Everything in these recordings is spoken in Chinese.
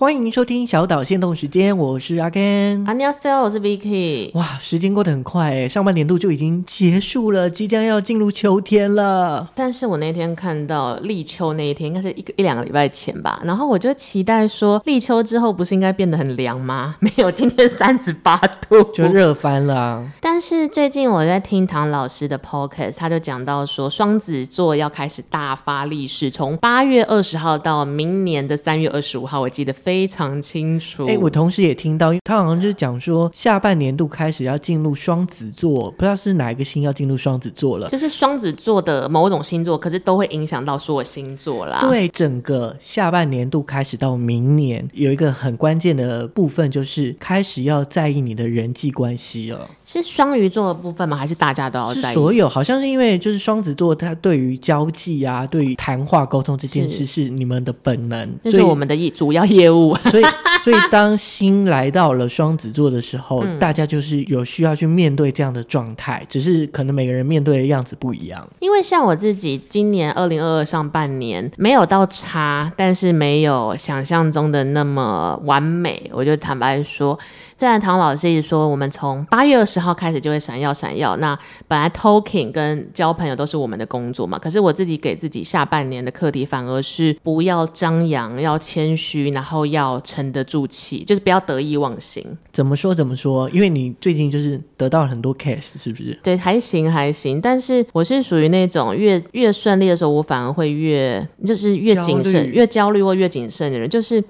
欢迎收听小岛限动时间，我是阿 Ken，阿尼亚斯，我是 Vicky。哇，时间过得很快，上半年度就已经结束了，即将要进入秋天了。但是我那天看到立秋那一天，应该是一个一两个礼拜前吧，然后我就期待说立秋之后不是应该变得很凉吗？没有，今天三十八度，就热翻了、但是最近我在听唐老师的 Podcast，他就讲到说双子座要开始大发利市，从八月二十号到明年的三月二十五号，我记得。非常清楚。哎、欸，我同时也听到，他好像就是讲说，下半年度开始要进入双子座，不知道是哪一个星要进入双子座了。就是双子座的某种星座，可是都会影响到所有星座啦。对，整个下半年度开始到明年，有一个很关键的部分，就是开始要在意你的人际关系了。是双鱼座的部分吗？还是大家都要在意？所有，好像是因为就是双子座，他对于交际啊，对于谈话沟通这件事是你们的本能，这是我们的业主要业务。所以，所以当心来到了双子座的时候，嗯，大家就是有需要去面对这样的状态，只是可能每个人面对的样子不一样。因为像我自己，今年二零二二上半年没有到差，但是没有想象中的那么完美。我就坦白说，虽然唐老师一直说我们从八月二十号开始就会闪耀闪耀，那本来 talking 跟交朋友都是我们的工作嘛，可是我自己给自己下半年的课题反而是不要张扬，要谦虚，然后要沉得住气，就是不要得意忘形。怎么说怎么说？因为你最近就是得到了很多 case，是不是？对，还行还行。但是我是属于那种越越顺利的时候，我反而会越就是越谨慎，越焦虑或越谨慎的人。就是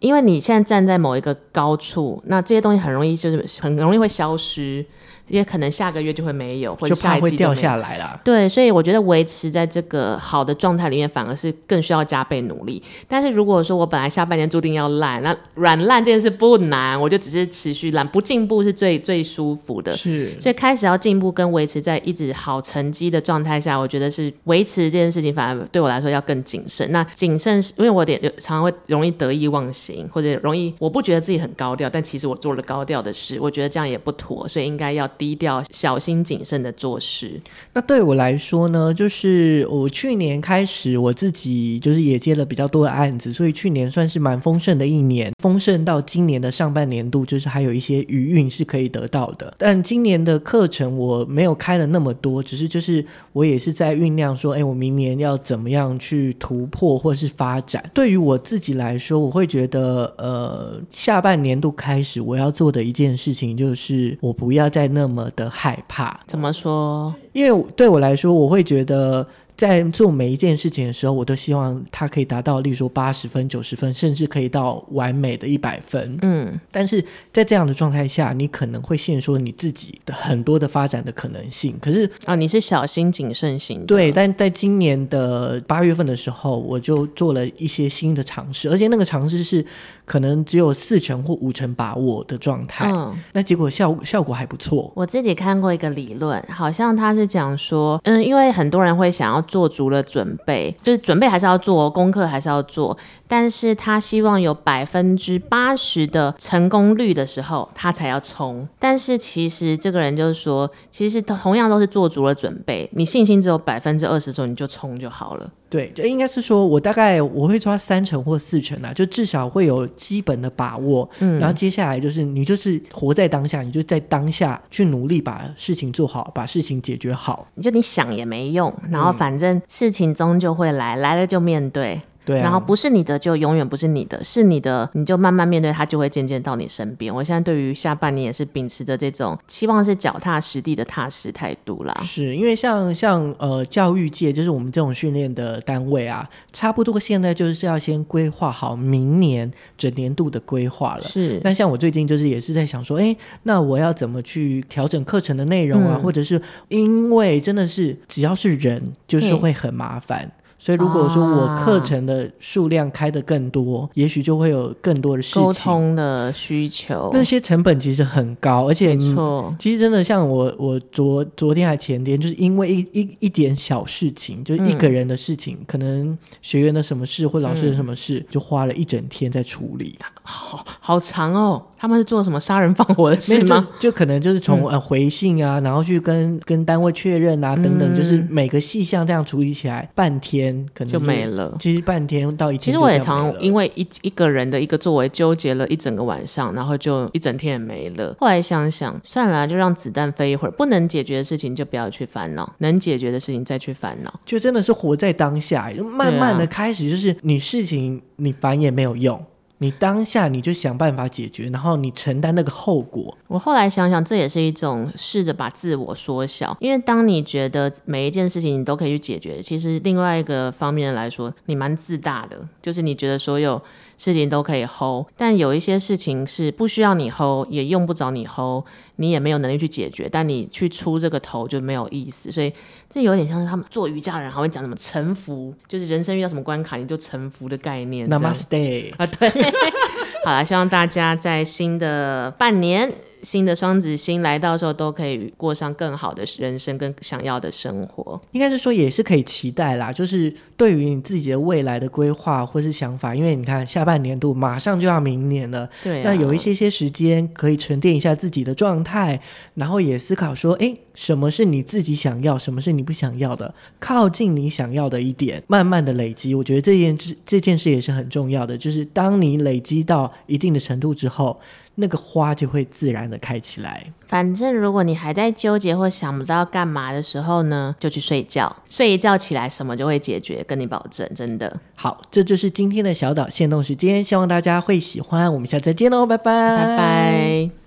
因为你现在站在某一个高处，那这些东西很容易就是很容易会消失。也可能下个月就会没有，或者下一季掉下来了。对，所以我觉得维持在这个好的状态里面，反而是更需要加倍努力。但是如果说我本来下半年注定要烂，那软烂这件事不难，我就只是持续烂，不进步是最最舒服的。是，所以开始要进步跟维持在一直好成绩的状态下，我觉得是维持这件事情，反而对我来说要更谨慎。那谨慎是因为我点常常会容易得意忘形，或者容易我不觉得自己很高调，但其实我做了高调的事，我觉得这样也不妥，所以应该要。低调、小心谨慎的做事。那对我来说呢，就是我去年开始，我自己就是也接了比较多的案子，所以去年算是蛮丰盛的一年。丰盛到今年的上半年度，就是还有一些余韵是可以得到的。但今年的课程我没有开了那么多，只是就是我也是在酝酿说，哎，我明年要怎么样去突破或是发展。对于我自己来说，我会觉得，呃，下半年度开始我要做的一件事情就是，我不要再。那么的害怕？怎么说？因为对我来说，我会觉得。在做每一件事情的时候，我都希望它可以达到，例如说八十分、九十分，甚至可以到完美的一百分。嗯，但是在这样的状态下，你可能会限缩你自己的很多的发展的可能性。可是啊，你是小心谨慎型的。对，但在今年的八月份的时候，我就做了一些新的尝试，而且那个尝试是可能只有四成或五成把握的状态。嗯，那结果效效果还不错。我自己看过一个理论，好像他是讲说，嗯，因为很多人会想要。做足了准备，就是准备还是要做，功课还是要做，但是他希望有百分之八十的成功率的时候，他才要冲。但是其实这个人就是说，其实同样都是做足了准备，你信心只有百分之二十的时候，你就冲就好了。对，就应该是说，我大概我会抓三成或四成啊，就至少会有基本的把握。嗯，然后接下来就是你就是活在当下，你就在当下去努力把事情做好，把事情解决好。你就你想也没用，然后反正事情终究会来，来了就面对。对啊，然后不是你的就永远不是你的，是你的你就慢慢面对它，就会渐渐到你身边。我现在对于下半年也是秉持着这种希望是脚踏实地的踏实态度啦。是因为像像呃教育界就是我们这种训练的单位啊，差不多现在就是要先规划好明年整年度的规划了。是，那像我最近就是也是在想说，哎，那我要怎么去调整课程的内容啊？嗯、或者是因为真的是只要是人，就是会很麻烦。所以，如果说我课程的数量开得更多，啊、也许就会有更多的事情。沟通的需求，那些成本其实很高，而且没错，其实真的像我，我昨昨天还前天，就是因为一一一点小事情，就是一个人的事情，嗯、可能学员的什么事或老师的什么事，嗯、就花了一整天在处理。好好长哦。他们是做什么杀人放火的事吗？就，就可能就是从、嗯、呃回信啊，然后去跟跟单位确认啊，等等，嗯、就是每个细项这样处理起来，半天可能就，就没了。其实半天到一天，其实我也常因为一一个人的一个作为纠结了一整个晚上，然后就一整天也没了。后来想想，算了，就让子弹飞一会儿，不能解决的事情就不要去烦恼，能解决的事情再去烦恼。就真的是活在当下，慢慢的开始，就是你事情你烦也没有用。你当下你就想办法解决，然后你承担那个后果。我后来想想，这也是一种试着把自我缩小。因为当你觉得每一件事情你都可以去解决，其实另外一个方面来说，你蛮自大的，就是你觉得所有事情都可以 hold，但有一些事情是不需要你 hold，也用不着你 hold，你也没有能力去解决，但你去出这个头就没有意思。所以这有点像是他们做瑜伽的人还会讲什么臣服，就是人生遇到什么关卡你就臣服的概念。Namaste 啊，对。好了，希望大家在新的半年。新的双子星来到的时候，都可以过上更好的人生，跟想要的生活。应该是说，也是可以期待啦。就是对于你自己的未来的规划或是想法，因为你看下半年度马上就要明年了，对啊，那有一些些时间可以沉淀一下自己的状态，然后也思考说，哎，什么是你自己想要，什么是你不想要的，靠近你想要的一点，慢慢的累积。我觉得这件事这件事也是很重要的，就是当你累积到一定的程度之后。那个花就会自然的开起来。反正如果你还在纠结或想不到干嘛的时候呢，就去睡觉，睡一觉起来什么就会解决，跟你保证，真的。好，这就是今天的小岛限动时间，希望大家会喜欢。我们下次再见喽，拜拜，拜拜。